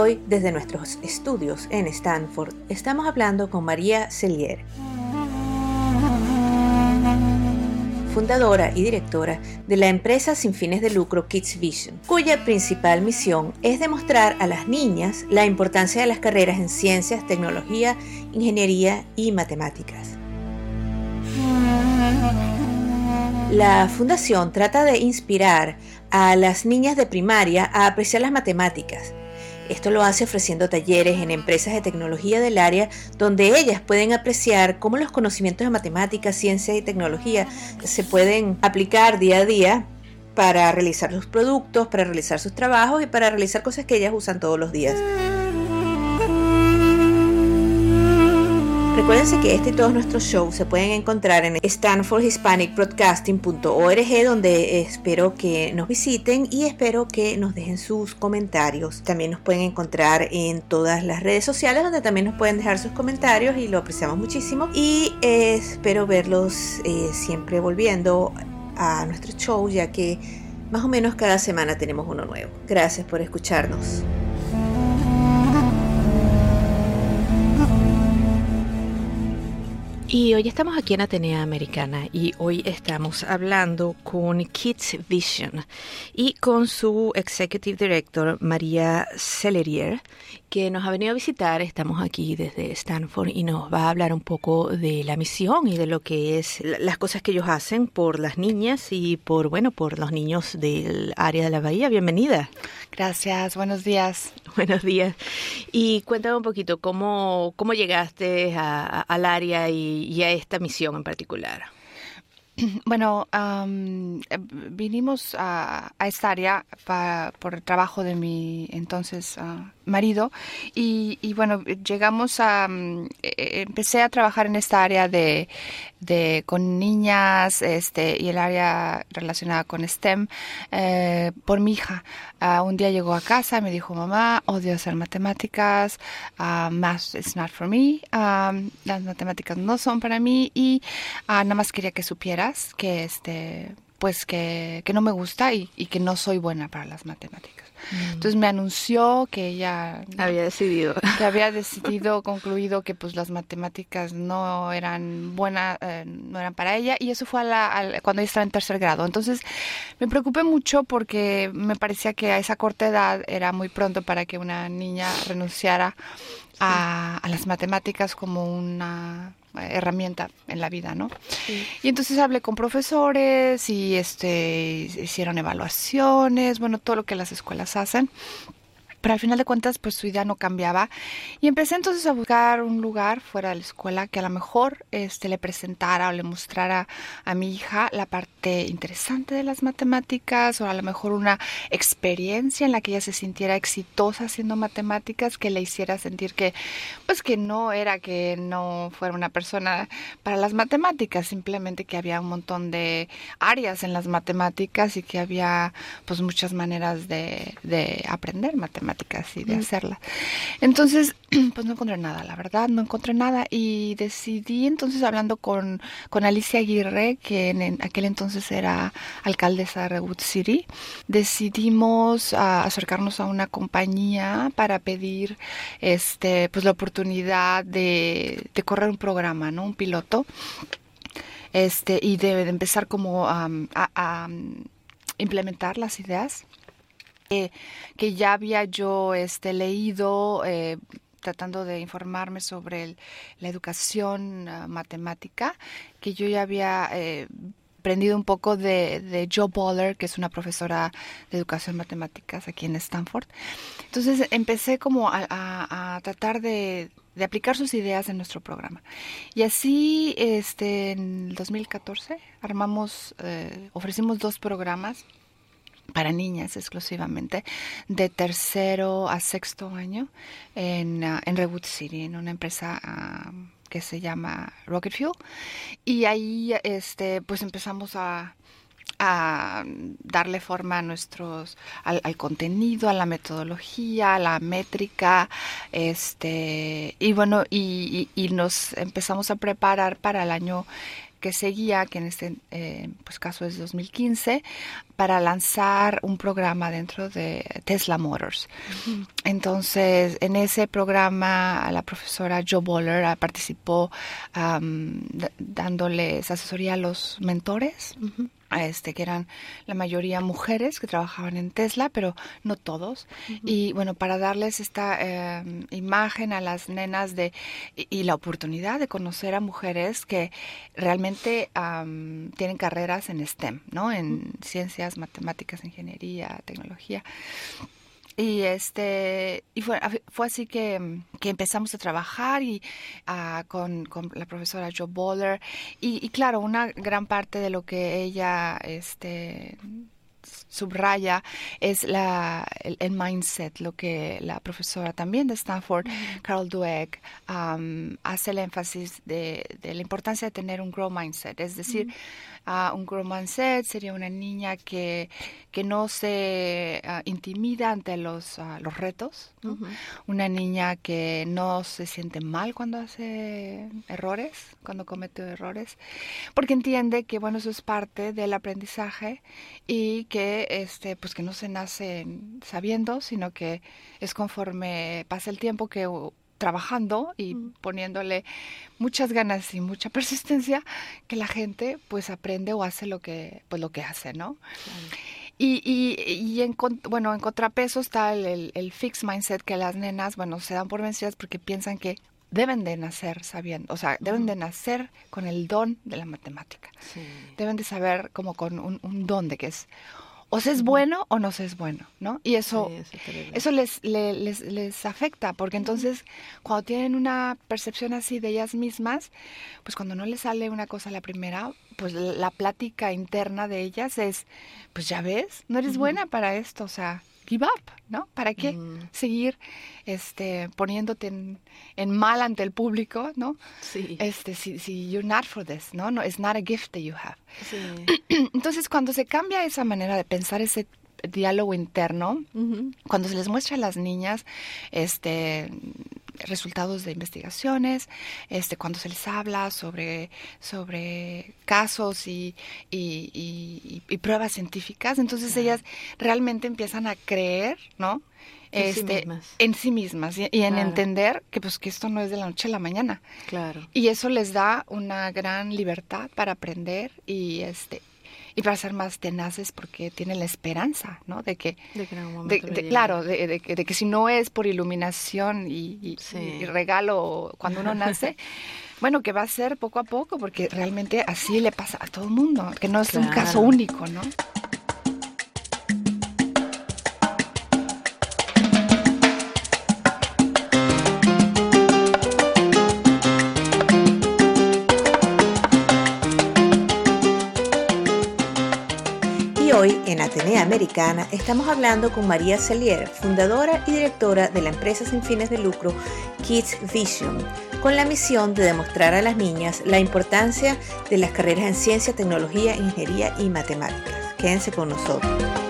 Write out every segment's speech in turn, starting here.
Hoy, desde nuestros estudios en Stanford, estamos hablando con María Cellier, fundadora y directora de la empresa sin fines de lucro Kids Vision, cuya principal misión es demostrar a las niñas la importancia de las carreras en ciencias, tecnología, ingeniería y matemáticas. La fundación trata de inspirar a las niñas de primaria a apreciar las matemáticas. Esto lo hace ofreciendo talleres en empresas de tecnología del área donde ellas pueden apreciar cómo los conocimientos de matemáticas, ciencia y tecnología se pueden aplicar día a día para realizar sus productos, para realizar sus trabajos y para realizar cosas que ellas usan todos los días. Recuérdense que este y todos nuestros shows se pueden encontrar en stanfordhispanicbroadcasting.org donde espero que nos visiten y espero que nos dejen sus comentarios. También nos pueden encontrar en todas las redes sociales donde también nos pueden dejar sus comentarios y lo apreciamos muchísimo. Y eh, espero verlos eh, siempre volviendo a nuestro show ya que más o menos cada semana tenemos uno nuevo. Gracias por escucharnos. Y hoy estamos aquí en Atenea Americana y hoy estamos hablando con Kids Vision y con su Executive Director María Cellerier, que nos ha venido a visitar. Estamos aquí desde Stanford y nos va a hablar un poco de la misión y de lo que es la- las cosas que ellos hacen por las niñas y por, bueno, por los niños del área de la Bahía. Bienvenida. Gracias, buenos días. Buenos días. Y cuéntame un poquito cómo, cómo llegaste a- a- al área y, y a esta misión en particular. Bueno, eh, vinimos a, a esta área pa- por el trabajo de mi entonces ah, marido y, y bueno, llegamos a... mm, eh, empecé a trabajar en esta área de, de con niñas este y el área relacionada con STEM eh, por mi hija. Ah, un día llegó a casa y me dijo, mamá, odio hacer matemáticas, ah, math is not for me, ah, las matemáticas no son para mí y nada más quería que supieras que este pues que, que no me gusta y que no soy buena para las matemáticas. Entonces me anunció que ella Había decidido. que había decidido, concluido que pues las matemáticas no eran buenas, eh, no eran para ella y eso fue a la- al- cuando ella estaba en tercer grado. Entonces me preocupé mucho porque me parecía que a esa corta edad era muy pronto para que una niña renunciara a, a las matemáticas como una herramienta en la vida, ¿no? Y entonces hablé con profesores y este hicieron evaluaciones, bueno, todo lo que las escuelas hacen. Pero al final de cuentas, pues su idea no cambiaba. Y empecé entonces a buscar un lugar fuera de la escuela que a lo mejor este, le presentara o le mostrara a mi hija la parte interesante de las matemáticas o a lo mejor una experiencia en la que ella se sintiera exitosa haciendo matemáticas que le hiciera sentir que, pues que no era que no fuera una persona para las matemáticas, simplemente que había un montón de áreas en las matemáticas y que había pues muchas maneras de, de aprender matemáticas y de hacerlas. Entonces, pues no encontré nada, la verdad, no encontré nada y decidí entonces hablando con, con Alicia Aguirre, que en, en aquel entonces era alcaldesa de Redwood City, decidimos ah, acercarnos a una compañía para pedir este pues la oportunidad de, de correr un programa, ¿no? Un piloto este y de, de empezar como am, a, a, um, implementar las ideas que ya había yo este leído eh, tratando de informarme sobre el- la educación ah, matemática, que yo ya había eh, aprendido un poco de, de Joe Boller, que es una profesora de educación matemáticas aquí en Stanford. Entonces empecé como a, a- tratar de, de aplicar sus ideas en nuestro programa. Y así, este, en el 2014, armamos, eh, ofrecimos dos programas para niñas exclusivamente, de tercero a sexto año en, ah, en Redwood City, en una empresa ah, que se llama Rocket Fuel. Y ahí este, pues empezamos a, a darle forma a nuestros al, al contenido, a la metodología, a la métrica, este y bueno y, y- y nos empezamos a preparar para el año que seguía, que en este eh, pues caso es 2015, para lanzar un programa dentro de Tesla Motors. Entonces, en ese programa, la profesora Joe Boller ah, participó dándoles asesoría a los mentores, este, que eran la mayoría mujeres que trabajaban en Tesla, pero no todos. Y bueno, para darles esta eh, imagen a las nenas de y, y la oportunidad de conocer a mujeres que realmente am, tienen carreras en STEM, ¿no? En ciencias, matemáticas, ingeniería, tecnología. Y este y fue, fue así que, que empezamos a trabajar y ah, con, con la profesora Joe Boller. Y, y claro, una gran parte de lo que ella este subraya es la, el, el mindset, lo que la profesora también de Stanford, Carol Dweck, um, hace el énfasis de, de la importancia de tener un grow mindset, es decir, ah, un grow mindset sería una niña que, que no se ah, intimida ante los, ah, los retos, ¿no? una niña que no se siente mal cuando hace errores, cuando comete errores, porque entiende que bueno eso es parte del aprendizaje y que este pues que no se nace sabiendo, sino que es conforme pasa el tiempo que uh, trabajando y poniéndole muchas ganas y mucha persistencia que la gente pues aprende o hace lo que pues lo que hace, ¿no? Y, y, y en, bueno, en contrapeso está el, el, el fixed mindset que las nenas, bueno, se dan por vencidas porque piensan que deben de nacer sabiendo, o sea, deben de nacer con el don de la matemática. Deben de saber como con un, un don de que es o se es bueno o no se es bueno, ¿no? Y eso, eso les, le- les, les afecta, porque entonces cuando tienen una percepción así de ellas mismas, pues cuando no les sale una cosa a la primera, pues la la plática interna de ellas es, pues ya ves, no eres buena para esto, o sea, give up, ¿no? ¿Para qué seguir este, poniéndote en, en mal ante el público, ¿no? Sí. Este, si, si you're not for this, ¿no? no It's not a gift that you have. Entonces, cuando se cambia esa manera de pensar, ese diálogo interno, cuando se les muestra a las niñas este resultados de investigaciones, este cuando se les habla sobre sobre casos y, y, y- y pruebas científicas, entonces ellas realmente empiezan a creer, ¿no? En sí Este, mismas. en sí mismas y, y en Claro. entender que pues que esto no es de la noche a la mañana. Claro. Y eso les da una gran libertad para aprender y este y para ser más tenaces porque tienen la esperanza, ¿no? De que De que en algún momento de- claro, de, que, de que si no es por iluminación y, y- Sí. y regalo cuando uno nace, bueno, que va a ser poco a poco, porque realmente así le pasa a todo el mundo, que no es un caso único, ¿no? Americana estamos hablando con María Celier, fundadora y directora de la empresa sin fines de lucro Kids Vision, con la misión de demostrar a las niñas la importancia de las carreras en ciencia, tecnología, ingeniería y matemáticas. Quédense con nosotros.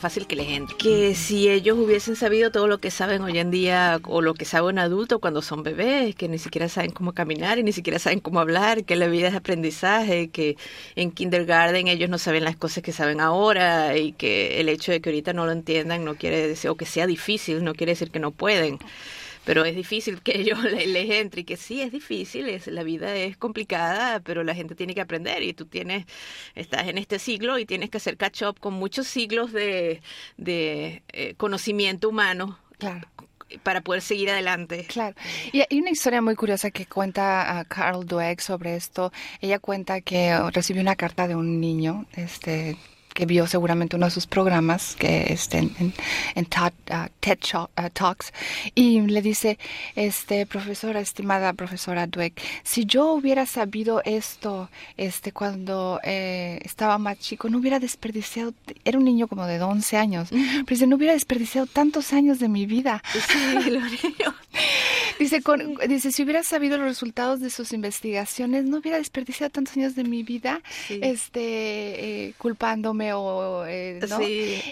Fácil que les entre. Que si ellos hubiesen sabido todo lo que saben hoy en día o lo que sabe un adulto cuando son bebés, que ni siquiera saben cómo caminar y ni siquiera saben cómo hablar, que la vida es aprendizaje, que en kindergarten ellos no saben las cosas que saben ahora y que el hecho de que ahorita no lo entiendan no quiere decir, o que sea difícil, no quiere decir que no pueden pero es difícil que ellos les, entre y que sí es difícil, es, la vida es complicada, pero la gente tiene que aprender y tú tienes, estás en este siglo y tienes que hacer catch up con muchos siglos de, de eh, conocimiento humano. Claro para poder seguir adelante. Claro. Y hay una historia muy curiosa que cuenta a Carl Dweck sobre esto. Ella cuenta que recibió una carta de un niño, este que vio seguramente uno de sus programas que este, en, en, uh, TED, uh, Talks y le dice, este profesora, estimada profesora Dweck, si yo hubiera sabido esto este cuando eh, estaba más chico, no hubiera desperdiciado, era un niño como de 11 años, pero dice, no hubiera desperdiciado tantos años de mi vida. Sí, los niños. Dice, con, dice, si hubiera sabido los resultados de sus investigaciones, no hubiera desperdiciado tantos años de mi vida este, eh, culpándome o... Eh, ¿no?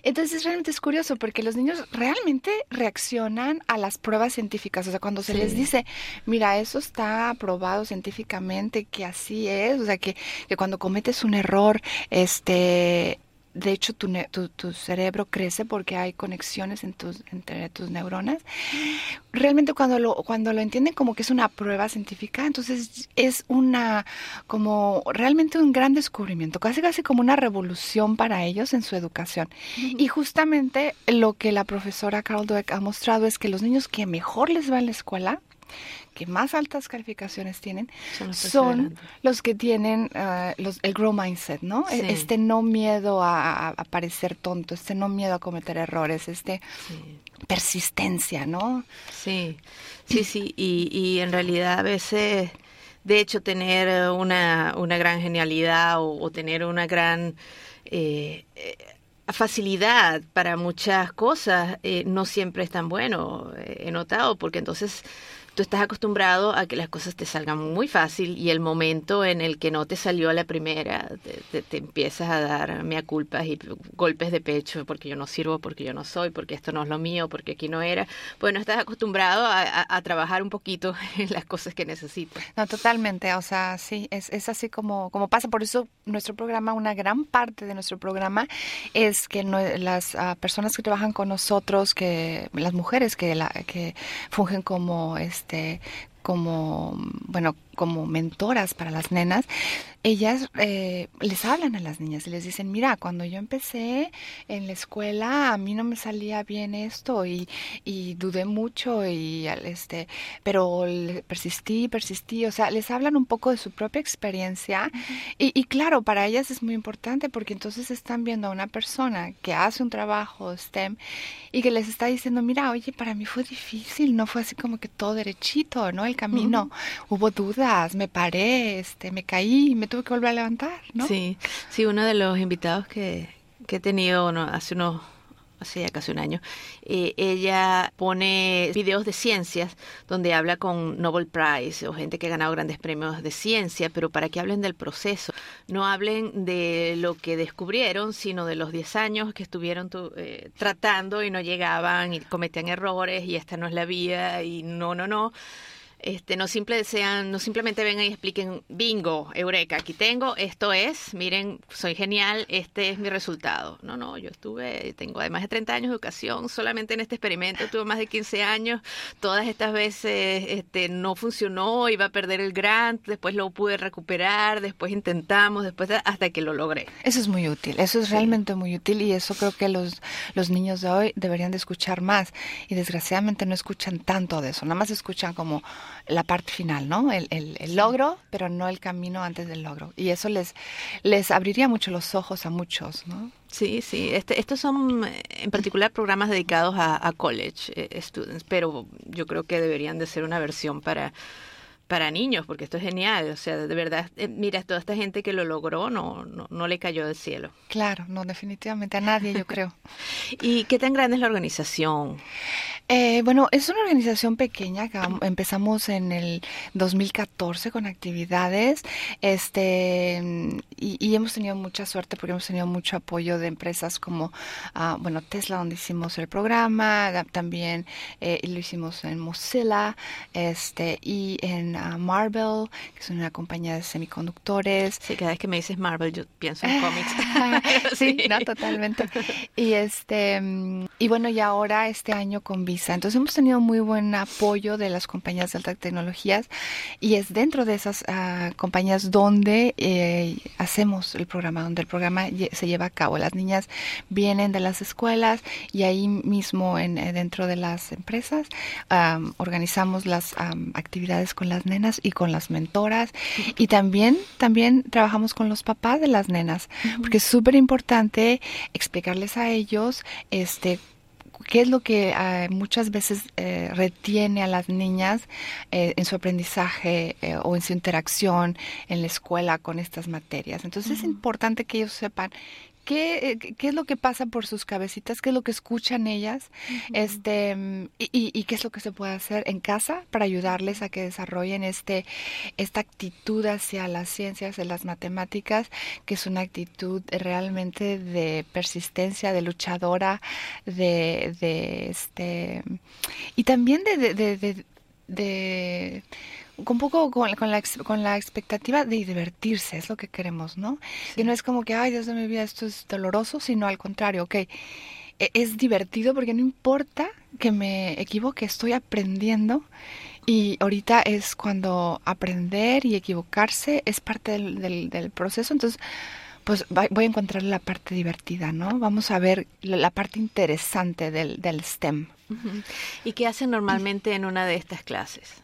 Entonces realmente es curioso porque los niños realmente reaccionan a las pruebas científicas. O sea, cuando se les dice, mira, eso está probado científicamente que así es, o sea, que, que cuando cometes un error, este de hecho tu, tu, cerebro crece porque hay conexiones en tus, entre tus neuronas. Realmente cuando lo, cuando lo entienden como que es una prueba científica, entonces es una, como realmente un gran descubrimiento, casi casi como una revolución para ellos en su educación. Y justamente lo que la profesora Carol Dweck ha mostrado es que los niños que mejor les va en la escuela, que más altas calificaciones tienen son los, que tienen uh, los, el grow mindset, ¿no? E, este no miedo a, a, parecer tonto, este no miedo a cometer errores, este persistencia, ¿no? Sí, sí, sí, y, y en realidad a veces, de hecho, tener una, una gran genialidad o, tener una gran... Eh, eh, facilidad para muchas cosas eh, no siempre es tan bueno, he notado, porque entonces tú estás acostumbrado a que las cosas te salgan muy fácil y el momento en el que no te salió a la primera, te, empiezas a dar mea culpas y golpes de pecho porque yo no sirvo, porque yo no soy, porque esto no es lo mío, porque aquí no era. Bueno, estás acostumbrado a, trabajar un poquito en las cosas que necesitas. No, totalmente. O sea, sí, es, es así como, como pasa. Por eso nuestro programa, una gran parte de nuestro programa es que las ah, personas que trabajan con nosotros, que las mujeres que, la, que fungen como este, como bueno como mentoras para las nenas, ellas eh, les hablan a las niñas y les dicen, mira, cuando yo empecé en la escuela a mí no me salía bien esto y, y dudé mucho y este, pero persistí, persistí, o sea, les hablan un poco de su propia experiencia y, y, claro, para ellas es muy importante porque entonces están viendo a una persona que hace un trabajo STEM y que les está diciendo, mira, oye, para mí fue difícil, no fue así como que todo derechito, ¿no? El camino, hubo dudas me paré, este, me caí, me tuve que volver a levantar, ¿no? Sí, sí, uno de los invitados que, que he tenido hace unos hace ya casi un año, eh, ella pone videos de ciencias donde habla con Nobel Prize o gente que ha ganado grandes premios de ciencia, pero para que hablen del proceso, no hablen de lo que descubrieron, sino de los 10 años que estuvieron eh, tratando y no llegaban y cometían errores y esta no es la vida y no, no, no este, no, simple sean, no simplemente vengan y expliquen, bingo, eureka, aquí tengo, esto es, miren, soy genial, este es mi resultado. No, no, yo estuve, tengo además de 30 años de educación, solamente en este experimento tuve más de 15 años, todas estas veces este, no funcionó, iba a perder el grant, después lo pude recuperar, después intentamos, después hasta que lo logré. Eso es muy útil, eso es realmente muy útil y eso creo que los, los niños de hoy deberían de escuchar más y desgraciadamente no escuchan tanto de eso, nada más escuchan como la parte final, ¿no? El, el, logro, pero no el camino antes del logro. Y eso les, les abriría mucho los ojos a muchos, ¿no? Sí, sí. Este, estos son en particular programas dedicados a, college eh, students, pero yo creo que deberían de ser una versión para para niños, porque esto es genial. O sea, de verdad, eh, mira, toda esta gente que lo logró no, no, no le cayó del cielo. Claro, no, definitivamente a nadie, yo creo. ¿Y qué tan grande es la organización? Eh, bueno, es una organización pequeña. Empezamos en el 2014 con actividades, este, y, hemos tenido mucha suerte porque hemos tenido mucho apoyo de empresas como, uh, bueno, Tesla, donde hicimos el programa, también eh, lo hicimos en Mozilla, este, y en uh, Marvel, que es una compañía de semiconductores. Sí, cada vez que me dices Marvel, yo pienso en cómics. sí, no, totalmente. Y este, y bueno, y ahora este año con Visa. Entonces hemos tenido muy buen apoyo de las compañías de altas tecnologías y es dentro de esas uh, compañías donde eh, hacemos el programa, donde el programa se lleva a cabo. Las niñas vienen de las escuelas y ahí mismo en, eh, dentro de las empresas um, organizamos las um, actividades con las nenas y con las mentoras y también, también trabajamos con los papás de las nenas, porque es súper importante explicarles a ellos este qué es lo que uh, muchas veces eh, retiene a las niñas eh, en su aprendizaje eh, o en su interacción en la escuela con estas materias. Entonces es importante que ellos sepan ¿Qué, qué, es lo que pasa por sus cabecitas, qué es lo que escuchan ellas, este, y, y, qué es lo que se puede hacer en casa para ayudarles a que desarrollen este, esta actitud hacia las ciencias, de las matemáticas, que es una actitud realmente de persistencia, de luchadora, de, de este, y también de, de, de, de un poco con, con, la, con la expectativa de divertirse, es lo que queremos, ¿no? Y no es como que, ay, Dios de mi vida, esto es doloroso, sino al contrario, ok, e, es divertido porque no importa que me equivoque, estoy aprendiendo y ahorita es cuando aprender y equivocarse es parte del, del, proceso, entonces pues voy a encontrar la parte divertida, ¿no? Vamos a ver la parte interesante del, del STEM. ¿Y qué hacen normalmente en una de estas clases?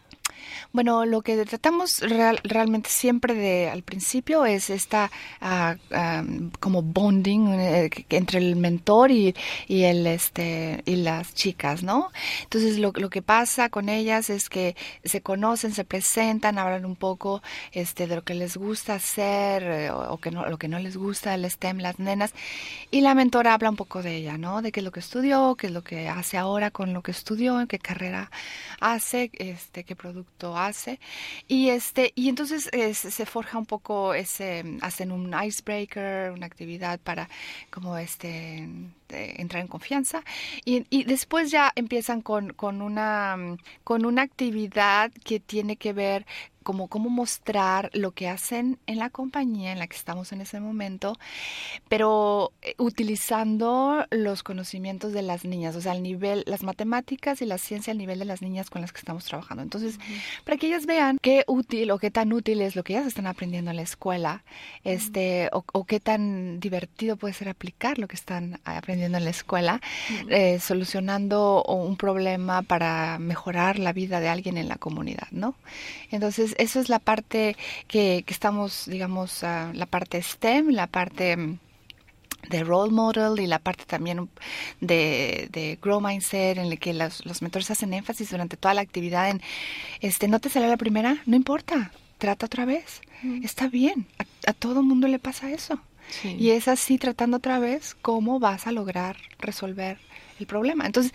Bueno, lo que tratamos realmente siempre de al principio es esta uh, como bonding eh, entre el mentor y, el este las chicas, ¿no? Entonces lo, lo que pasa con ellas es que se conocen, se presentan, hablan un poco este de lo que les gusta hacer eh, o, que no lo que no les gusta el STEM las nenas y la mentora habla un poco de ella, ¿no? De qué es lo que estudió, qué es lo que hace ahora con lo que estudió, qué carrera hace, este qué producto hace. Y este y entonces se forja un poco ese hacen un icebreaker una actividad para como este entrar en confianza. Y, y, después ya empiezan con, con una con una actividad que tiene que ver como cómo mostrar lo que hacen en la compañía en la que estamos en ese momento, pero eh, utilizando los conocimientos de las niñas, o sea, al nivel, las matemáticas y la ciencia al nivel de las niñas con las que estamos trabajando. Entonces, para que ellas vean qué útil o qué tan útil es lo que ellas están aprendiendo en la escuela, este, o, qué tan divertido puede ser aplicar lo que están aprendiendo en la escuela, eh, solucionando un problema para mejorar la vida de alguien en la comunidad, ¿no? Entonces, eso es la parte que, estamos, digamos, uh, la parte STEM, la parte mm, de role model y la parte también de, de grow mindset en la que los, los mentores hacen énfasis durante toda la actividad en este no te sale la primera no importa trata otra vez. Está bien a, a todo mundo le pasa eso. Y es así tratando otra vez cómo vas a lograr resolver el problema. Entonces,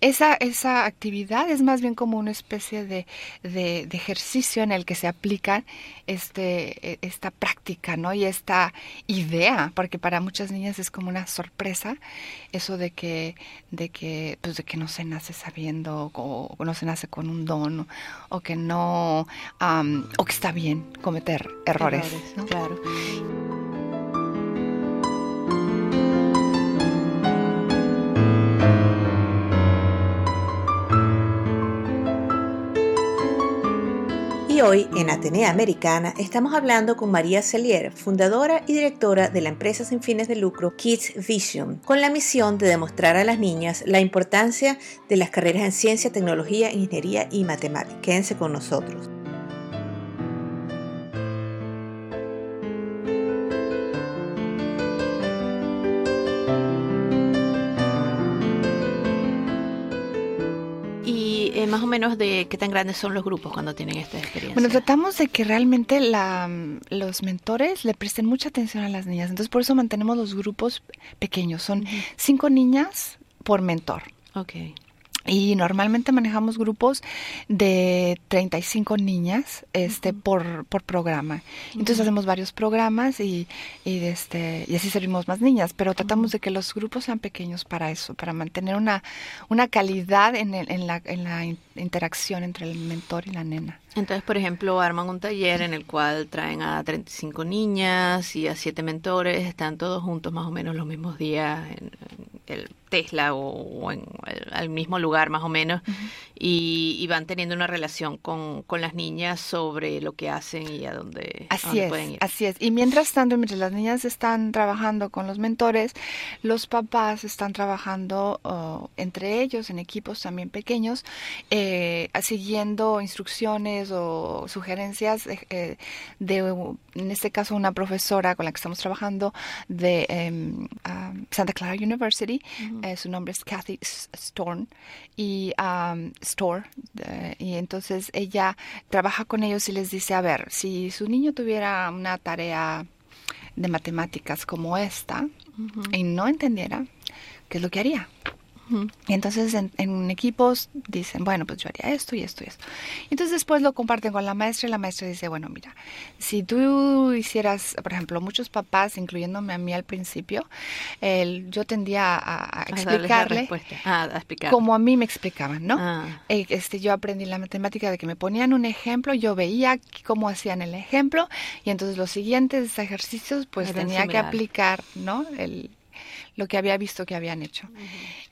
esa, esa actividad es más bien como una especie de, de, ejercicio en el que se aplica este, e, esta práctica, ¿no? Y esta idea, porque para muchas niñas es como una sorpresa eso de que, de que, pues de que no se nace sabiendo o, no se nace con un don o, que no, o que está bien cometer errores. Claro. Hoy en Atenea Americana estamos hablando con María Celier, fundadora y directora de la empresa sin fines de lucro Kids Vision, con la misión de demostrar a las niñas la importancia de las carreras en ciencia, tecnología, ingeniería y matemáticas. Quédense con nosotros. Más o menos de qué tan grandes son los grupos cuando tienen esta experiencia? Bueno, tratamos de que realmente la, los mentores le presten mucha atención a las niñas. Entonces, por eso mantenemos los grupos pequeños. Son cinco niñas por mentor. Ok. Y normalmente manejamos grupos de 35 niñas este, por, por programa. Entonces hacemos varios programas y, y, este, y así servimos más niñas, pero tratamos de que los grupos sean pequeños para eso, para mantener una, una calidad en, el- en, la, en la interacción entre el mentor y la nena. Entonces, por ejemplo, arman un taller en el cual traen a 35 niñas y a 7 mentores, están todos juntos más o menos los mismos días en, en el Tesla o, o en el, al mismo lugar más o menos y, y van teniendo una relación con, con las niñas sobre lo que hacen y a dónde, a Así dónde es, pueden ir. así es. Y mientras tanto, mientras las niñas están trabajando con los mentores, los papás están trabajando oh, entre ellos en equipos también pequeños, eh, siguiendo instrucciones o sugerencias eh, eh, de, uh, en este caso, una profesora con la que estamos trabajando de ah, Santa Clara University. Eh, su nombre es Kathy S- Storn y um, Store. eh, y entonces ella trabaja con ellos y les dice, a ver, si su niño tuviera una tarea de matemáticas como esta y no entendiera, ¿qué es lo que haría? Y entonces en, en equipos dicen, bueno, pues yo haría esto y esto y esto. Y entonces después lo comparten con la maestra y la maestra dice, bueno, mira, si tú hicieras, por ejemplo, muchos papás, incluyéndome a mí al principio, el- yo tendía a, a explicarle. Ah, a explicar. como a mí me explicaban, ¿no? Ah. Eh, Este, yo aprendí la matemática de que me ponían un ejemplo, yo veía cómo hacían el ejemplo y entonces los siguientes ejercicios pues tenía que aplicar, ¿no? El, lo que había visto que habían hecho.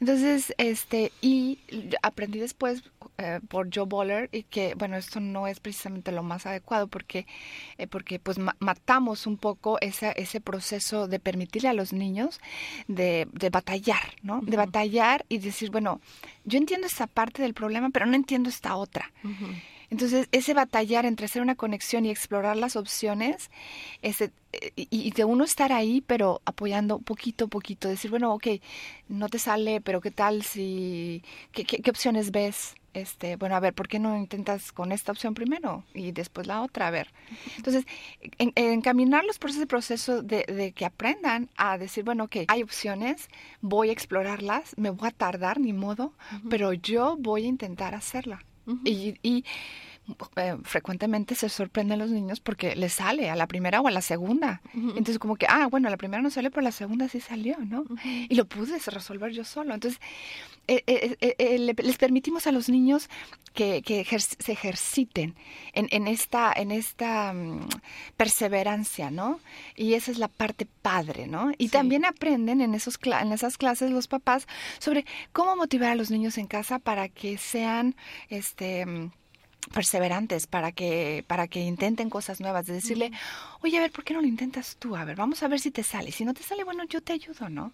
Entonces, este, y aprendí después eh, por Joe Boller y que, bueno, esto no es precisamente lo más adecuado porque, eh, porque pues ma- matamos un poco esa, ese proceso de permitirle a los niños de, de batallar, ¿no? De batallar y decir, bueno, yo entiendo esta parte del problema, pero no entiendo esta otra. Entonces, ese batallar entre hacer una conexión y explorar las opciones, ese, eh, y, y de uno estar ahí, pero apoyando poquito a poquito, decir, bueno, ok, no te sale, pero ¿qué tal si, qué, qué, qué opciones ves? Este, bueno, a ver, ¿por qué no intentas con esta opción primero y después la otra? A ver. Entonces, en- encaminarlos por ese proceso de, de que aprendan a decir, bueno, ok, hay opciones, voy a explorarlas, me voy a tardar, ni modo, pero yo voy a intentar hacerla. Y, y eh, frecuentemente se sorprenden los niños porque les sale a la primera o a la segunda. Entonces como que, ah, bueno, la primera no salió, pero la segunda sí salió, ¿no? Y lo pude resolver yo solo. Entonces, eh, eh, le- les permitimos a los niños que, que ejer- se ejerciten en, en esta, en esta mm, perseverancia, ¿no? Y esa es la parte padre, ¿no? Y también aprenden en, esos en esas clases los papás sobre cómo motivar a los niños en casa para que sean, este... perseverantes para que para que intenten cosas nuevas de decirle oye a ver por qué no lo intentas tú a ver vamos a ver si te sale. Si no te sale bueno yo te ayudo no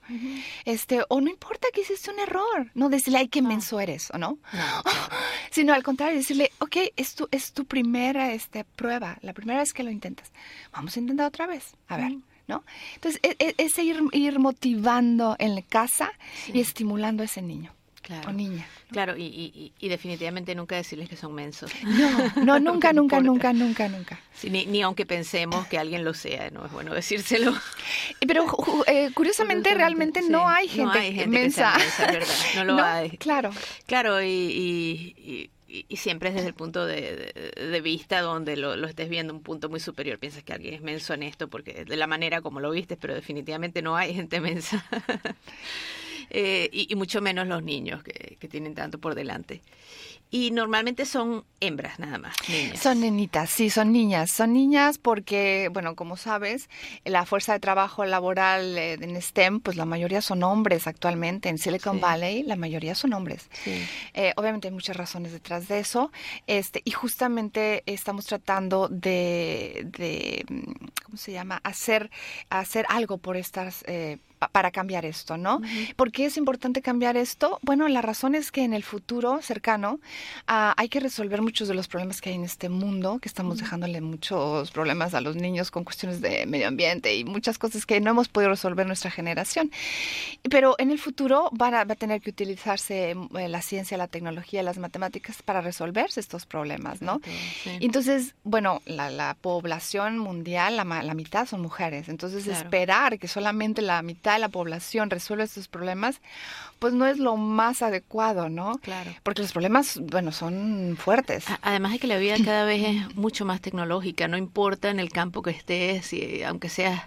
este o no importa que hiciste un error no decirle ay qué menso eres o no sino al contrario decirle ok es tu es tu primera este prueba la primera vez que lo intentas vamos a intentar otra vez a ver ¿no? Entonces, e- e- es, ir, ir motivando en la casa y estimulando a ese niño Claro. o niña. Claro, y, y, y- definitivamente nunca decirles que son mensos. No, no, nunca, No nunca, nunca, nunca, nunca. Sí, ni, ni aunque pensemos que alguien lo sea, no es bueno decírselo. Pero ju- ju- eh, curiosamente, realmente Sí, no hay no gente, hay gente que sea mensa. mensa, es verdad, no lo hay. Claro. Claro, y, y, y- y- y siempre es desde el punto de, de- de vista donde lo, lo estés viendo, un punto muy superior. Piensas que alguien es menso en esto porque de la manera como lo vistes, pero definitivamente no hay gente mensa. Eh, y, y mucho menos los niños que, que tienen tanto por delante. Y normalmente son hembras nada más, niñas. Son nenitas, sí, son niñas. Son niñas porque, bueno, como sabes, la fuerza de trabajo laboral eh, en STEM, pues la mayoría son hombres actualmente. En Silicon Sí. Valley, la mayoría son hombres. Sí. Eh, obviamente hay muchas razones detrás de eso. Este, y justamente estamos tratando de, de, mm, ¿cómo se llama? Hacer, hacer algo por estas, eh, para cambiar esto, ¿no? ¿Por qué es importante cambiar esto? Bueno, la razón es que en el futuro cercano ah, hay que resolver muchos de los problemas que hay en este mundo, que estamos dejándole muchos problemas a los niños con cuestiones de medio ambiente y muchas cosas que no hemos podido resolver nuestra generación. Pero en el futuro van a- va a tener que utilizarse eh, la ciencia, la tecnología, las matemáticas para resolverse estos problemas, ¿no? Sí. Entonces, bueno, la, la población mundial, la, mitad son mujeres. Entonces, Claro. esperar que solamente la mitad mitad de la población resuelve estos problemas, pues no es lo más adecuado, ¿no? Claro. Porque los problemas, bueno, son fuertes. Además de que la vida cada vez es mucho más tecnológica, no importa en el campo que estés, y aunque seas,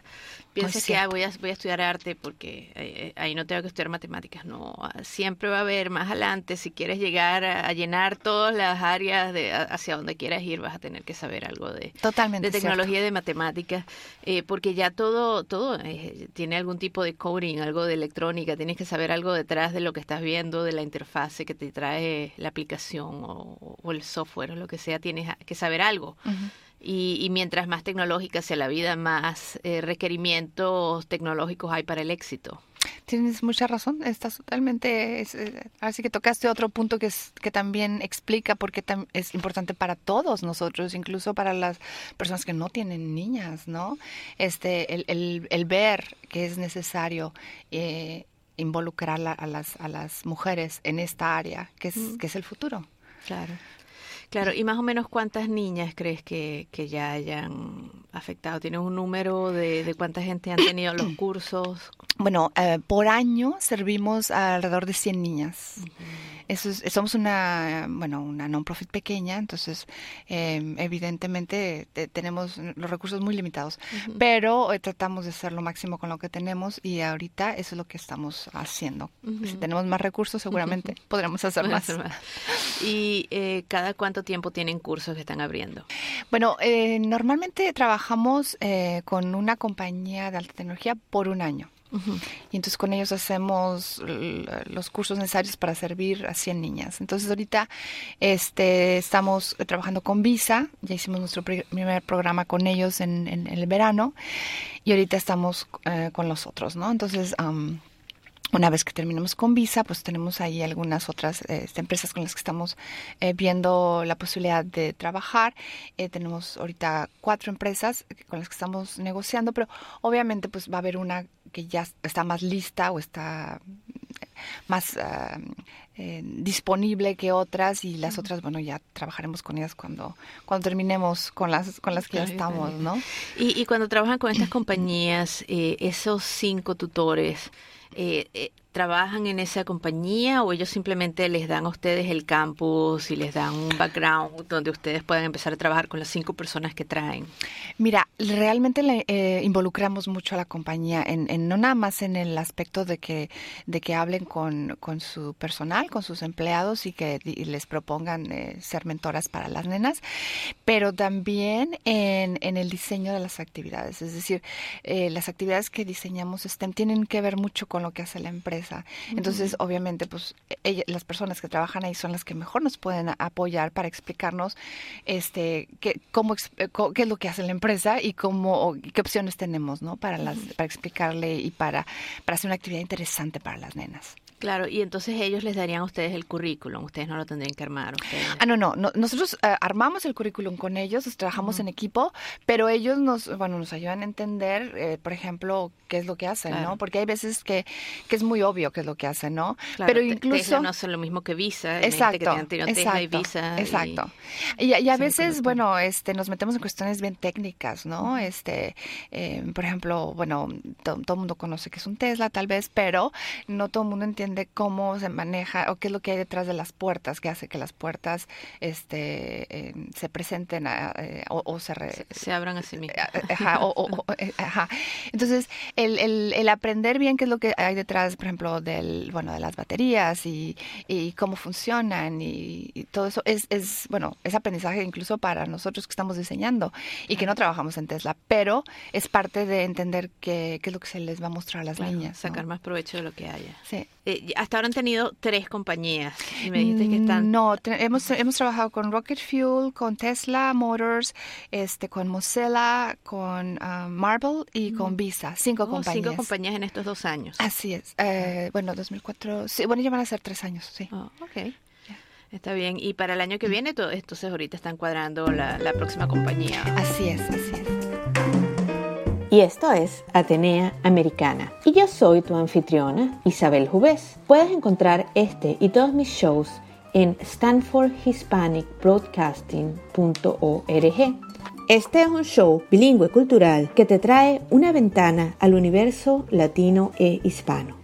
piensas que cierto. ah, voy, a, voy a estudiar arte porque eh, ahí no tengo que estudiar matemáticas, no, ah, siempre va a haber más adelante, si quieres llegar a, a llenar todas las áreas de a- hacia donde quieras ir, vas a tener que saber algo de, Totalmente. de tecnología y de matemáticas, eh, porque ya todo, todo eh, tiene algún tipo de coding, algo de electrónica, tienes que saber algo detrás de lo que estás viendo, de la interfase que te trae la aplicación o, o el software o lo que sea, tienes que saber algo. Y, y mientras más tecnológica sea la vida, más eh, requerimientos tecnológicos hay para el éxito. Tienes mucha razón, estás totalmente, es, eh, así que tocaste otro punto que es que también explica por qué tam- es importante para todos nosotros, incluso para las personas que no tienen niñas, ¿no? Este, el, el, el ver que es necesario eh, involucrar a las a las mujeres en esta área, que es que es el futuro. Claro. Claro, y más o menos cuántas niñas crees que, que ya hayan afectado? ¿Tienes un número de, de cuánta gente han tenido los cursos? Bueno, eh, por año servimos a alrededor de 100 niñas. Eso es- somos una, bueno, una non-profit pequeña, entonces eh, evidentemente te- tenemos los recursos muy limitados, pero eh, tratamos de hacer lo máximo con lo que tenemos y ahorita eso es lo que estamos haciendo. Si tenemos más recursos, seguramente podremos hacer Pueden más. hacer más. ¿Y eh, cada cuánto tiempo tienen cursos que están abriendo? Bueno, eh, normalmente trabajamos eh, con una compañía de alta tecnología por un año. Y entonces con ellos hacemos los cursos necesarios para servir a 100 niñas. Entonces ahorita este, estamos trabajando con Visa, ya hicimos nuestro pri- primer programa con ellos en, el verano y ahorita estamos eh, con los otros, ¿no? Entonces... una vez que terminemos con Visa, pues tenemos ahí algunas otras eh, empresas con las que estamos eh, viendo la posibilidad de trabajar. Eh, tenemos ahorita cuatro empresas con las que estamos negociando, pero obviamente pues va a haber una que ya está más lista o está más ah, eh, disponible que otras y las otras, bueno, ya trabajaremos con ellas cuando cuando terminemos con las con las que ya Claro, estamos. ¿no? Y, y cuando trabajan con estas compañías, eh, esos cinco tutores, eh, ¿trabajan en esa compañía o ellos simplemente les dan a ustedes el campus y les dan un background donde ustedes puedan empezar a trabajar con las cinco personas que traen? Mira, realmente le, eh, involucramos mucho a la compañía, en, no nada más en el aspecto de que, de que hablen con, con su personal, con sus empleados y que les propongan eh, ser mentoras para las nenas, pero también en, en el diseño de las actividades. Es decir, eh, las actividades que diseñamos STEM tienen que ver mucho con lo que hace la empresa. Entonces, obviamente, pues ella- las personas que trabajan ahí son las que mejor nos pueden apoyar para explicarnos este qué, cómo, eh, qué es lo que hace la empresa y cómo qué opciones tenemos, ¿no? Para las para explicarle y para para hacer una actividad interesante para las nenas. Claro, y entonces ellos les darían a ustedes el currículum, ustedes no lo tendrían que armar. Ustedes. Ah, no, no, no, nosotros eh, armamos el currículum con ellos, trabajamos en equipo, pero ellos nos, bueno, nos ayudan a entender, eh, por ejemplo, qué es lo que hacen, Claro. ¿no? Porque hay veces que, que es muy obvio qué es lo que hacen, ¿no? Claro, pero incluso... No son lo mismo que Visa. Exacto, que Tesla y exacto, Visa. exacto. Y, y a veces, bueno, este, nos metemos en cuestiones bien técnicas, ¿no? Este, eh, por ejemplo, bueno, to- todo el mundo conoce que es un Tesla, tal vez, pero no todo el mundo entiende cómo se maneja o qué es lo que hay detrás de las puertas, que hace que las puertas, este, eh, se presenten a- eh, o, o se, re- se, se abran a sí mismos. eh, Ajá, o- o- o- ajá. Entonces, el, el, el aprender bien qué es lo que hay detrás, por ejemplo, del, bueno, de las baterías y, y cómo funcionan y, y todo eso es, es, bueno, es aprendizaje incluso para nosotros que estamos diseñando y que no trabajamos en Tesla, pero es parte de entender qué, qué es lo que se les va a mostrar a las Claro, niñas. ¿no? sacar más provecho de lo que haya. Sí. Eh, hasta ahora han tenido tres compañías y me dijiste que están... Mm, No, hemos, hemos trabajado con Rocket Fuel, con Tesla Motors, este, con Mozilla, con ah, Marble y con Visa. Cinco Oh, compañías. cinco compañías en estos dos años. Así es. Eh, bueno, 2004. Sí, bueno, ya van a ser tres años, sí. Oh, ok. Está bien. Y para el año que viene, to- entonces ahorita están cuadrando la, la próxima compañía. Así es, así es. Y esto es Atenea Americana. Y yo soy tu anfitriona, Isabel Jubés. Puedes encontrar este y todos mis shows en stanfordhispanicbroadcasting.org. Este es un show bilingüe cultural que te trae una ventana al universo latino e hispano.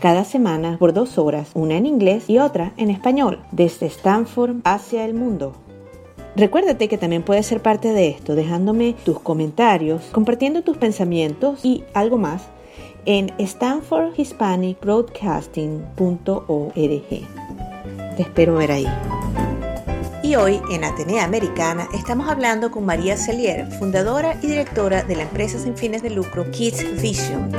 Cada semana por dos horas, una en inglés y otra en español, desde Stanford hacia el mundo. Recuérdate que también puedes ser parte de esto dejándome tus comentarios, compartiendo tus pensamientos y algo más en stanfordhispanicbroadcasting.org. Te espero ver ahí. Y hoy en Atenea Americana estamos hablando con María Celier, fundadora y directora de la empresa sin fines de lucro Kids Vision.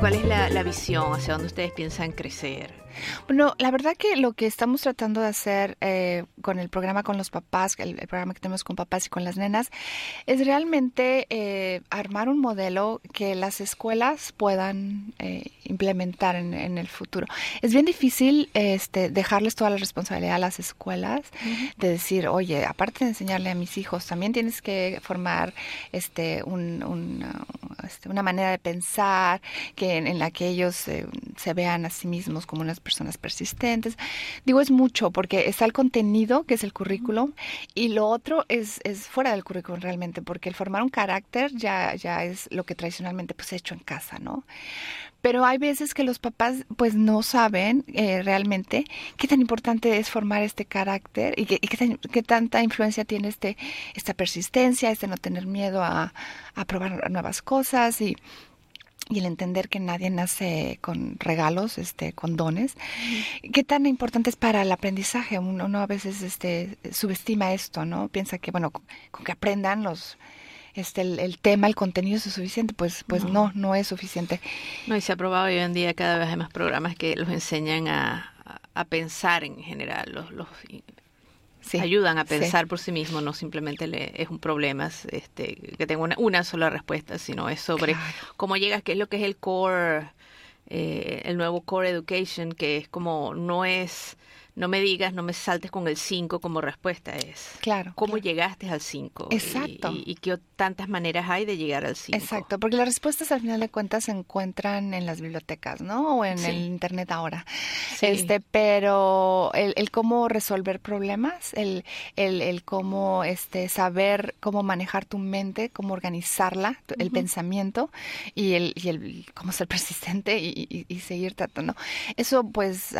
¿Cuál es la, la visión hacia dónde ustedes piensan crecer? Bueno, la verdad que lo que estamos tratando de hacer eh, con el programa con los papás, el, programa que tenemos con papás y con las nenas, es realmente eh, armar un modelo que las escuelas puedan eh, implementar en, el futuro. Es bien difícil este, dejarles toda la responsabilidad a las escuelas de decir, oye, aparte de enseñarle a mis hijos, también tienes que formar este, este una manera de pensar que en, la que ellos se vean a sí mismos como unas personas persistentes. Digo, es mucho porque está el contenido, que es el currículum, y lo otro es, es fuera del currículum realmente, porque el formar un carácter ya, ya es lo que tradicionalmente pues he hecho en casa, ¿no? Pero hay veces que los papás pues no saben eh, realmente qué tan importante es formar este carácter y, qué, qué, tanta influencia tiene este, esta persistencia, este no tener miedo a, a probar nuevas cosas y y el entender que nadie nace con regalos, este, con dones, qué tan importante es para el aprendizaje. Uno, a veces este, subestima esto, ¿no? Piensa que, bueno, con, que aprendan los, este, el, tema, el contenido es suficiente, pues, pues no. no, es suficiente. No, y se ha probado hoy en día cada vez hay más programas que los enseñan a, a pensar en general, los, los ayudan a pensar por sí mismos, no simplemente le, es un problema este, que tenga una, sola respuesta, sino es sobre cómo llegas, qué es lo que es el core, eh, el nuevo core education, que es como no es no me digas, no me saltes con el 5 como respuesta es. Claro. ¿Cómo llegaste al 5? Exacto. Y, qué tantas maneras hay de llegar al 5. Exacto, porque las respuestas al final de cuentas se encuentran en las bibliotecas, ¿no? O en el internet ahora. Sí. Este, pero el, el, cómo resolver problemas, el, el, el, cómo este, saber cómo manejar tu mente, cómo organizarla, el pensamiento y el, y el cómo ser persistente y, y, seguir tratando. Eso pues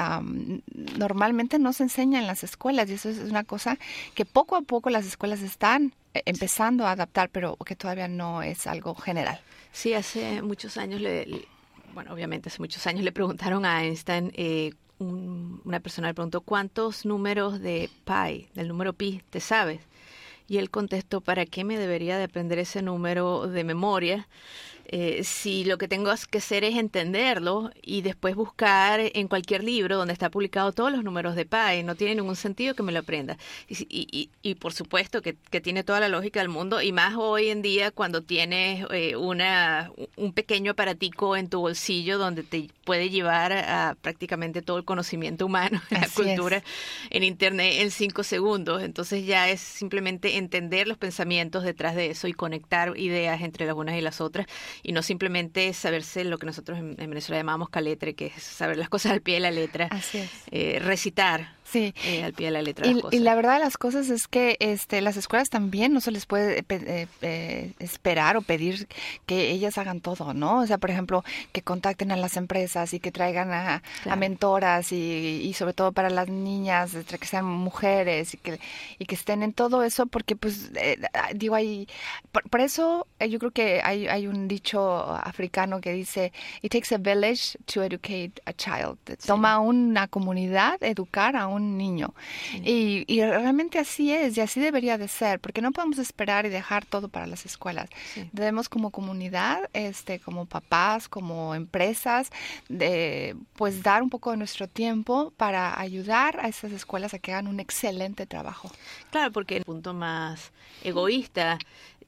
normalmente no se enseña en las escuelas y eso es una cosa que poco a poco las escuelas están eh, empezando a adaptar, pero que todavía no es algo general. Sí, hace muchos años, le, bueno, obviamente hace muchos años le preguntaron a Einstein, eh, una persona le preguntó, ¿cuántos números de pi, del número pi, te sabes? Y él contestó, ¿para qué me debería de aprender ese número de memoria? Eh, si lo que tengo que hacer es entenderlo y después buscar en cualquier libro donde está publicado todos los números de pi, no tiene ningún sentido que me lo aprenda. Y, y, por supuesto que, que, tiene toda la lógica del mundo, y más hoy en día cuando tienes eh, una, un pequeño aparatico en tu bolsillo donde te puede llevar a prácticamente todo el conocimiento humano, la cultura en Internet en cinco segundos. Entonces ya es simplemente entender los pensamientos detrás de eso y conectar ideas entre las unas y las otras y no simplemente saberse lo que nosotros en, Venezuela llamamos caletre, que es saber las cosas al pie de la letra, Así es. Eh, recitar Sí. Eh, al pie de la letra. Y, la verdad de las cosas es que este, las escuelas también no se les puede eh, eh, esperar o pedir que ellas hagan todo, ¿no? O sea, por ejemplo, que contacten a las empresas y que traigan a, mentoras y, y, sobre todo para las niñas, que sean mujeres y que, y que estén en todo eso, porque pues, digo, hay, por, eso yo creo que hay, hay un dicho africano que dice, it takes a village to educate a child. Toma una comunidad educar a un un niño. Y, realmente así es y así debería de ser, porque no podemos esperar y dejar todo para las escuelas. Debemos como comunidad, este, como papás, como empresas, de, pues dar un poco de nuestro tiempo para ayudar a esas escuelas a que hagan un excelente trabajo. Claro, porque el punto más egoísta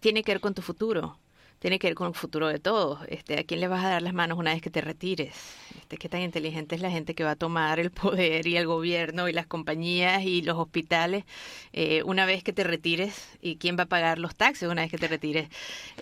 tiene que ver con tu futuro tiene que ver con el futuro de todos. Este, ¿A quién le vas a dar las manos una vez que te retires? Este, ¿Qué tan inteligente es la gente que va a tomar el poder y el gobierno y las compañías y los hospitales eh, una vez que te retires? ¿Y quién va a pagar los taxes una vez que te retires?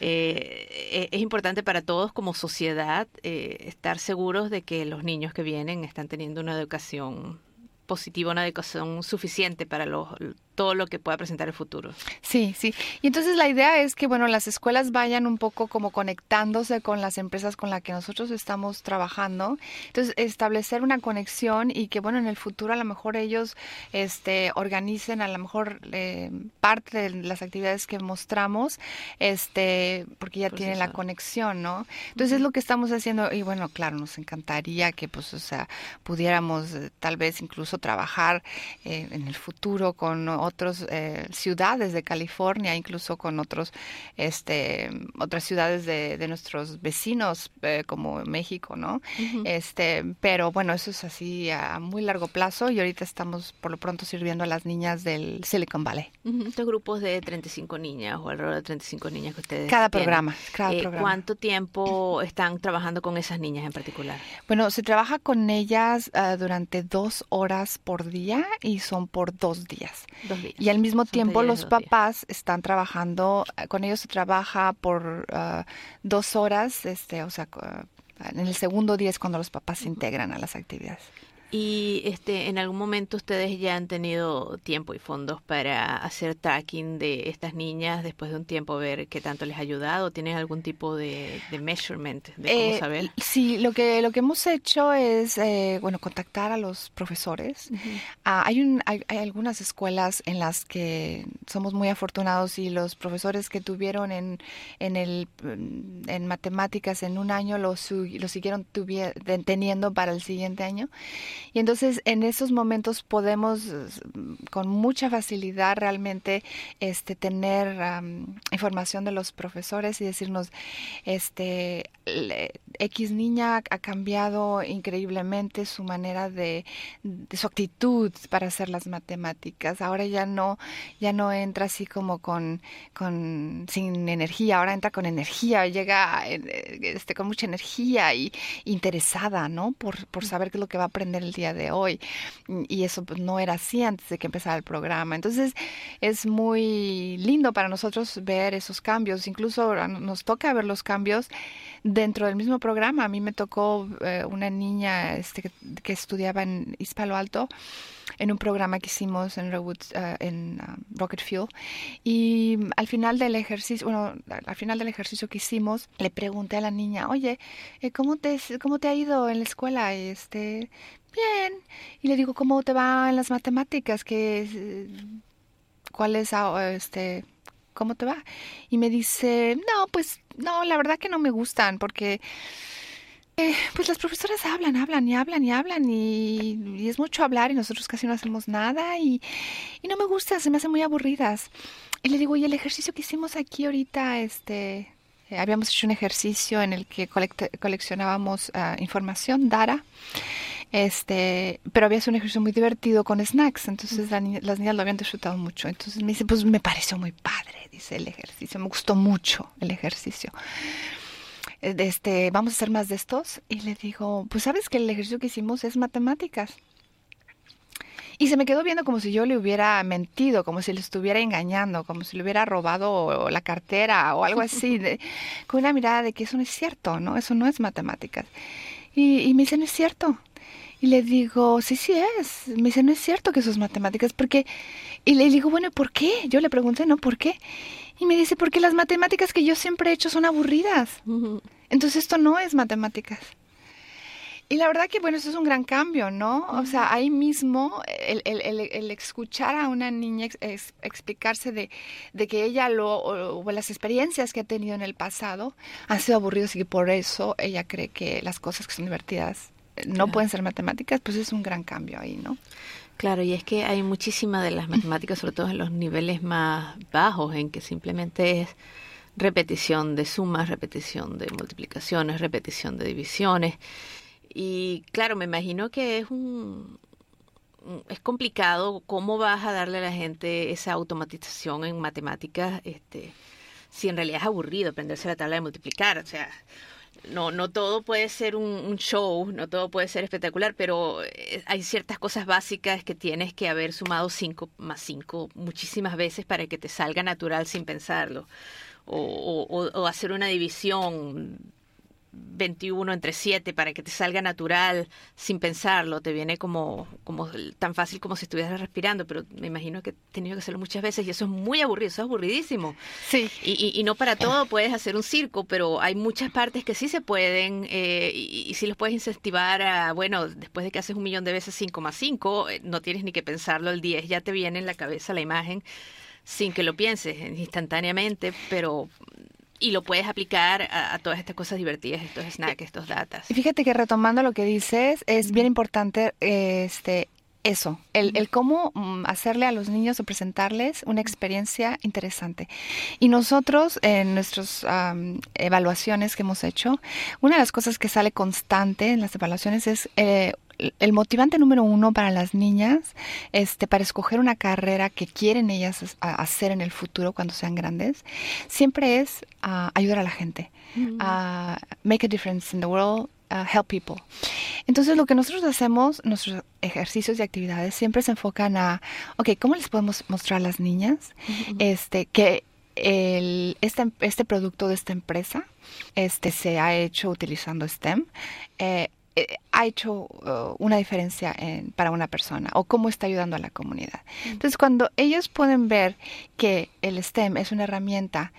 Eh, e, es importante para todos como sociedad eh, estar seguros de que los niños que vienen están teniendo una educación positiva, una educación suficiente para los todo lo que pueda presentar el futuro. Sí, sí. Y entonces la idea es que, bueno, las escuelas vayan un poco como conectándose con las empresas con las que nosotros estamos trabajando. Entonces, establecer una conexión y que, bueno, en el futuro a lo mejor ellos este, organicen a lo mejor eh, parte de las actividades que mostramos, este, porque ya tienen la conexión, ¿no? Entonces, es lo que estamos haciendo y, bueno, claro, nos encantaría que, pues, o sea, pudiéramos eh, tal vez incluso trabajar eh, en el futuro con otras eh, ciudades de California, incluso con otros, este, otras ciudades de, de nuestros vecinos eh, como México, ¿no? Este, pero bueno, eso es así a muy largo plazo y ahorita estamos por lo pronto sirviendo a las niñas del Silicon Valley. Estos grupos de 35 niñas o alrededor de 35 niñas que ustedes Cada tienen, programa, cada eh, programa. ¿Cuánto tiempo están trabajando con esas niñas en particular? Bueno, se trabaja con ellas ah, durante dos horas por día y son por dos días. Dos Y al mismo Son tiempo los días. papás están trabajando, eh, con ellos se trabaja por ah, dos horas, este, o sea, cu- en el segundo día es cuando los papás se integran a las actividades. Y este, en algún momento ustedes ya han tenido tiempo y fondos para hacer tracking de estas niñas después de un tiempo ver qué tanto les ha ayudado. ¿Tienen algún tipo de, de measurement de cómo Eh, saber? Sí, lo que lo que hemos hecho es eh, bueno contactar a los profesores. Ah, hay, un, hay hay algunas escuelas en las que somos muy afortunados y los profesores que tuvieron en en el en matemáticas en un año lo, su- lo siguieron tuvie- teniendo para el siguiente año. Y entonces en esos momentos podemos con mucha facilidad realmente este tener información de los profesores y decirnos este le- X niña ha cambiado increíblemente su manera de, de su actitud para hacer las matemáticas. Ahora ya no ya no entra así como con con sin energía, ahora entra con energía, llega eh, este con mucha energía y interesada, ¿no? Por por saber qué es lo que va a aprender el día de hoy. Y eso pues, no era así antes de que empezara el programa. Entonces es muy lindo para nosotros ver esos cambios. Incluso nos toca ver los cambios dentro del mismo programa. A mí me tocó eh, una niña este, que, estudiaba en East Palo Alto en un programa que hicimos en Redwood, eh, en ah, Rocket Fuel. Y mm, al final del ejercicio, bueno, al al final del ejercicio que hicimos, le pregunté a la niña, oye, eh, ¿cómo te, cómo te ha ido en la escuela? Este, bien. Y le digo, ¿cómo te va en las matemáticas? ¿Qué, eh, ¿Cuál es, este, cómo te va? Y me dice, no, pues, no, la verdad que no me gustan porque... Eh, pues las profesoras hablan, hablan y hablan y hablan y, y es mucho hablar y nosotros casi no hacemos nada y, y no me gusta, se me hacen muy aburridas. Y le digo, y el ejercicio que hicimos aquí ahorita, este, eh, habíamos hecho un ejercicio en el que coleccionábamos ah, información, data, este, pero había sido un ejercicio muy divertido con snacks, entonces las niñas lo habían disfrutado mucho. Entonces me dice, pues me pareció muy padre, dice el ejercicio, me gustó mucho el ejercicio eh, este, vamos a hacer más de estos. Y le digo, pues sabes que el ejercicio que hicimos es matemáticas. Y se me quedó viendo como si yo le hubiera mentido, como si le estuviera engañando, como si le hubiera robado la cartera o algo así, de- con una mirada de que eso no es cierto, ¿no? Eso no es matemáticas. Y, y me dice, no es cierto. Y le digo, sí, sí es. Me dice, no es cierto que eso es matemáticas, porque... Y le digo, bueno, ¿y ¿por qué? Yo le pregunté, ¿no? ¿Por qué? Y me dice, porque las matemáticas que yo siempre he hecho son aburridas. Entonces esto no es matemáticas. Y la verdad que, bueno, eso es un gran cambio, ¿no? O sea, ahí mismo el, el, el, el escuchar a una niña ex- ex- explicarse de, de que ella lo, o, o las experiencias que ha tenido en el pasado han sido aburridas y que por eso ella cree que las cosas que son divertidas no pueden ser matemáticas, pues es un gran cambio ahí, ¿no? Claro, y es que hay muchísimas de las matemáticas, sobre todo en los niveles más bajos, en que simplemente es repetición de sumas, repetición de multiplicaciones, repetición de divisiones. Y claro, me imagino que es un un- es complicado cómo vas a darle a la gente esa automatización en matemáticas, este, si en realidad es aburrido aprenderse la tabla de multiplicar, o sea, no, no todo puede ser un, un show, no todo puede ser espectacular, pero eh, hay ciertas cosas básicas que tienes que haber sumado 5 más 5 muchísimas veces para que te salga natural sin pensarlo. O, o- o- o hacer una división 21 entre 7 para que te salga natural sin pensarlo, te viene como, como tan fácil como si estuvieras respirando, pero me imagino que he tenido que hacerlo muchas veces y eso es muy aburrido, eso es aburridísimo. Sí. Y, y, no para todo puedes hacer un circo, pero hay muchas partes que sí se pueden eh, y, y sí los puedes incentivar a, bueno, después de que haces un millón de veces 5,5, eh, no tienes ni que pensarlo el 10, ya te viene en la cabeza la imagen sin que lo pienses instantáneamente, pero y lo puedes aplicar a, todas estas cosas divertidas, estos snacks, estos datas. Y fíjate que retomando lo que dices, es bien importante este eso, el, el, cómo mm, hacerle a los niños o presentarles una experiencia interesante. Y nosotros, en nuestras evaluaciones que hemos hecho, una de las cosas que sale constante en las evaluaciones es eh, el motivante número uno para las niñas, este, para escoger una carrera que quieren ellas hacer en el futuro cuando sean grandes, siempre es uh, ayudar a la gente, uh, make a difference in the world, uh, help people. Entonces, lo que nosotros hacemos, nuestros ejercicios y actividades siempre se enfocan a, ok, ¿cómo les podemos mostrar a las niñas este, que el, este, este producto de esta empresa este, se ha hecho utilizando STEM? Eh, eh, ha hecho uh, una diferencia en, para una persona o cómo está ayudando a la comunidad. Entonces, cuando ellos pueden ver que el STEM es una herramienta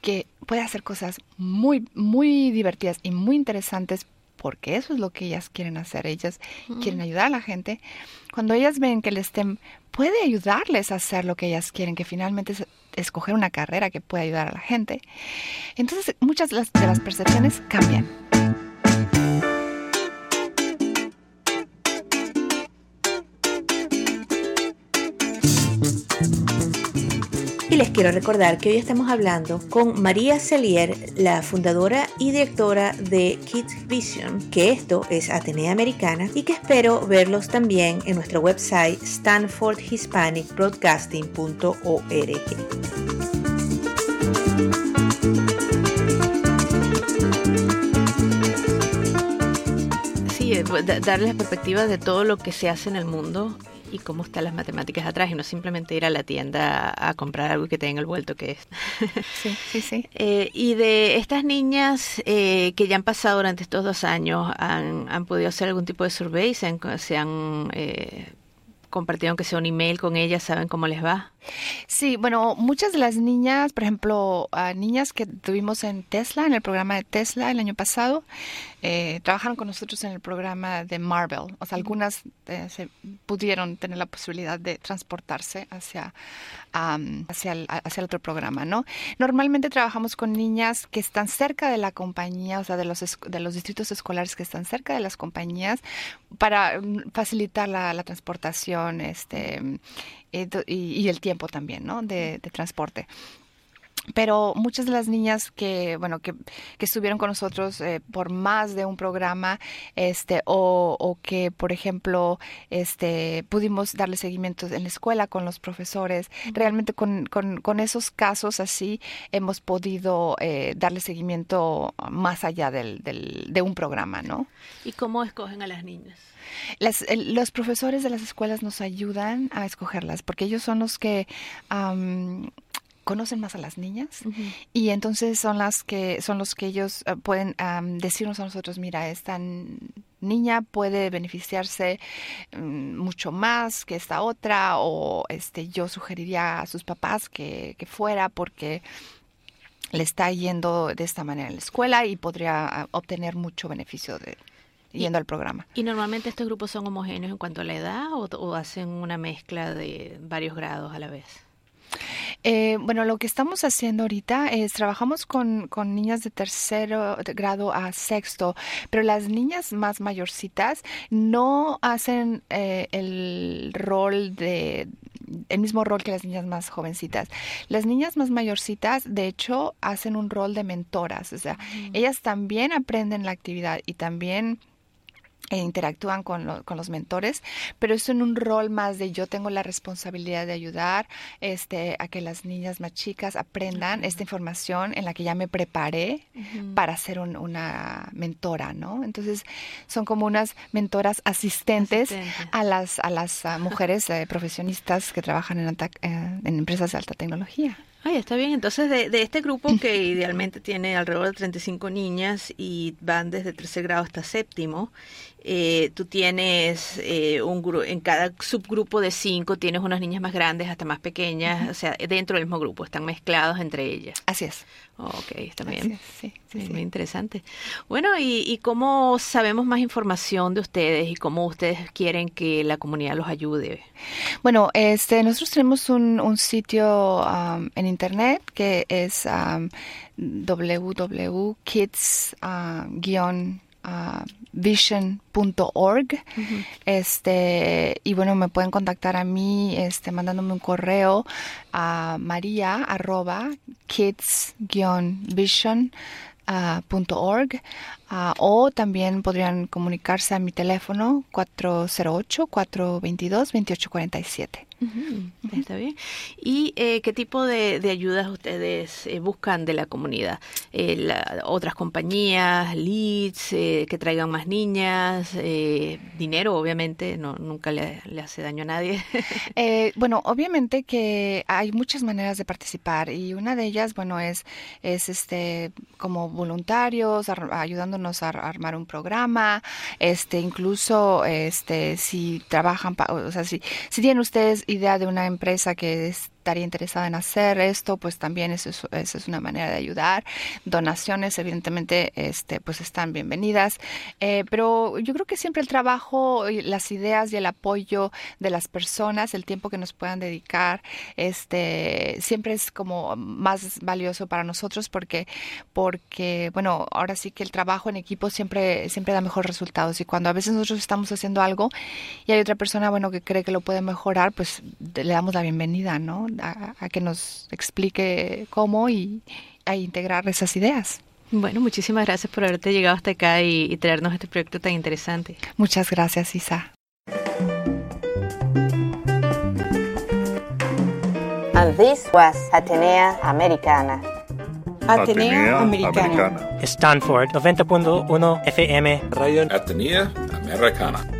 que puede hacer cosas muy, muy divertidas y muy interesantes, porque eso es lo que ellas quieren hacer, ellas quieren ayudar a la gente, cuando ellas ven que el STEM puede ayudarles a hacer lo que ellas quieren, que finalmente es escoger una carrera que puede ayudar a la gente, entonces muchas de las, de las percepciones cambian. Les quiero recordar que hoy estamos hablando con María Celier, la fundadora y directora de Kids Vision, que esto es Atenea Americana y que espero verlos también en nuestro website stanfordhispanicbroadcasting.org. darles perspectiva de todo lo que se hace en el mundo y cómo están las matemáticas atrás y no simplemente ir a la tienda a, comprar algo que tenga el vuelto que es. Sí, sí, sí. Eh, y de estas niñas eh, que ya han pasado durante estos dos años, ¿han, han podido hacer algún tipo de survey? ¿Se han, se han eh, compartido aunque sea un email con ellas? ¿Saben cómo les va? Sí, bueno, muchas de las niñas, por ejemplo, niñas que tuvimos en Tesla, en el programa de Tesla el año pasado, eh, trabajaron con nosotros en el programa de Marvel. O sea, algunas eh, se pudieron tener la posibilidad de transportarse hacia, hacia, el, hacia el otro programa, ¿no? Normalmente trabajamos con niñas que están cerca de la compañía, o sea, de los, de los distritos escolares que están cerca de las compañías, para mm, facilitar la, la transportación, este y, el tiempo también, ¿no? De, de transporte pero muchas de las niñas que bueno que, que estuvieron con nosotros eh, por más de un programa este o, o, que por ejemplo este pudimos darle seguimiento en la escuela con los profesores realmente con, con, con esos casos así hemos podido eh, darle seguimiento más allá del, del, de un programa no y cómo escogen a las niñas las, los profesores de las escuelas nos ayudan a escogerlas porque ellos son los que conocen más a las niñas y entonces son las que son los que ellos eh, pueden decirnos a nosotros mira esta niña puede beneficiarse mm, mucho más que esta otra o este yo sugeriría a sus papás que, que fuera porque le está yendo de esta manera en la escuela y podría obtener mucho beneficio de, yendo al programa. ¿Y normalmente estos grupos son homogéneos en cuanto a la edad o hacen una mezcla de varios grados a la vez? Eh, bueno, lo que estamos haciendo ahorita es trabajamos con, con niñas de tercero grado a sexto, pero las niñas más mayorcitas no hacen eh, el rol de el mismo rol que las niñas más jovencitas. Las niñas más mayorcitas, de hecho, hacen un rol de mentoras, o sea, ellas también aprenden la actividad y también e interactúan con, con, los mentores, pero es en un rol más de yo tengo la responsabilidad de ayudar este, a que las niñas más chicas aprendan esta información en la que ya me preparé para ser una mentora, ¿no? Entonces son como unas mentoras asistentes a las, a las mujeres eh, profesionistas que trabajan en, eh, en empresas de alta tecnología. Ay, está bien. Entonces, de, de este grupo que idealmente tiene alrededor de 35 niñas y van desde tercer grado hasta séptimo, eh, tú tienes eh, un gru- en cada subgrupo de cinco tienes unas niñas más grandes hasta más pequeñas, o sea, dentro del mismo grupo, están mezclados entre ellas. Así es. Ok, está bien. es, sí, sí. Muy interesante. Bueno, y, y cómo sabemos más información de ustedes y cómo ustedes quieren que la comunidad los ayude? Bueno, este, nosotros tenemos un, un sitio um, en internet que es um, www.kids-vision.org. Este, y bueno, me pueden contactar a mí este, mandándome un correo a maría arroba kids-vision ah, punto org, ah, o también podrían comunicarse a mi teléfono 408-422-2847. Está bien. ¿Y eh, qué tipo de, de ayudas ustedes eh, buscan de la comunidad? Eh, la- ¿Otras compañías, leads, eh, que traigan más niñas? eh, dinero, obviamente, no nunca le, le hace daño a nadie. Eh, bueno, obviamente que hay muchas maneras de participar y una de ellas, bueno, es, es este como voluntarios ar- ayudándonos a ar- armar un programa, este incluso este si trabajan, pa- o sea, si si tienen ustedes idea de una empresa que estaría interesada en hacer esto, pues también eso es, una manera de ayudar. Donaciones, evidentemente, este, pues están bienvenidas. Eh, pero yo creo que siempre el trabajo, las ideas y el apoyo de las personas, el tiempo que nos puedan dedicar, este, siempre es como más valioso para nosotros porque, porque, bueno, ahora sí que el trabajo en equipo siempre, siempre da mejores resultados. Y cuando a veces nosotros estamos haciendo algo y hay otra persona, bueno, que cree que lo puede mejorar, pues le damos la bienvenida, ¿no? A, a que nos explique cómo y a integrar esas ideas. bueno, muchísimas gracias por haberte llegado hasta acá y, y traernos este proyecto tan interesante. Muchas gracias, Isa. And this was Atenea Americana. Atenea Americana. Stanford 90.1 FM Radio Atenea Americana.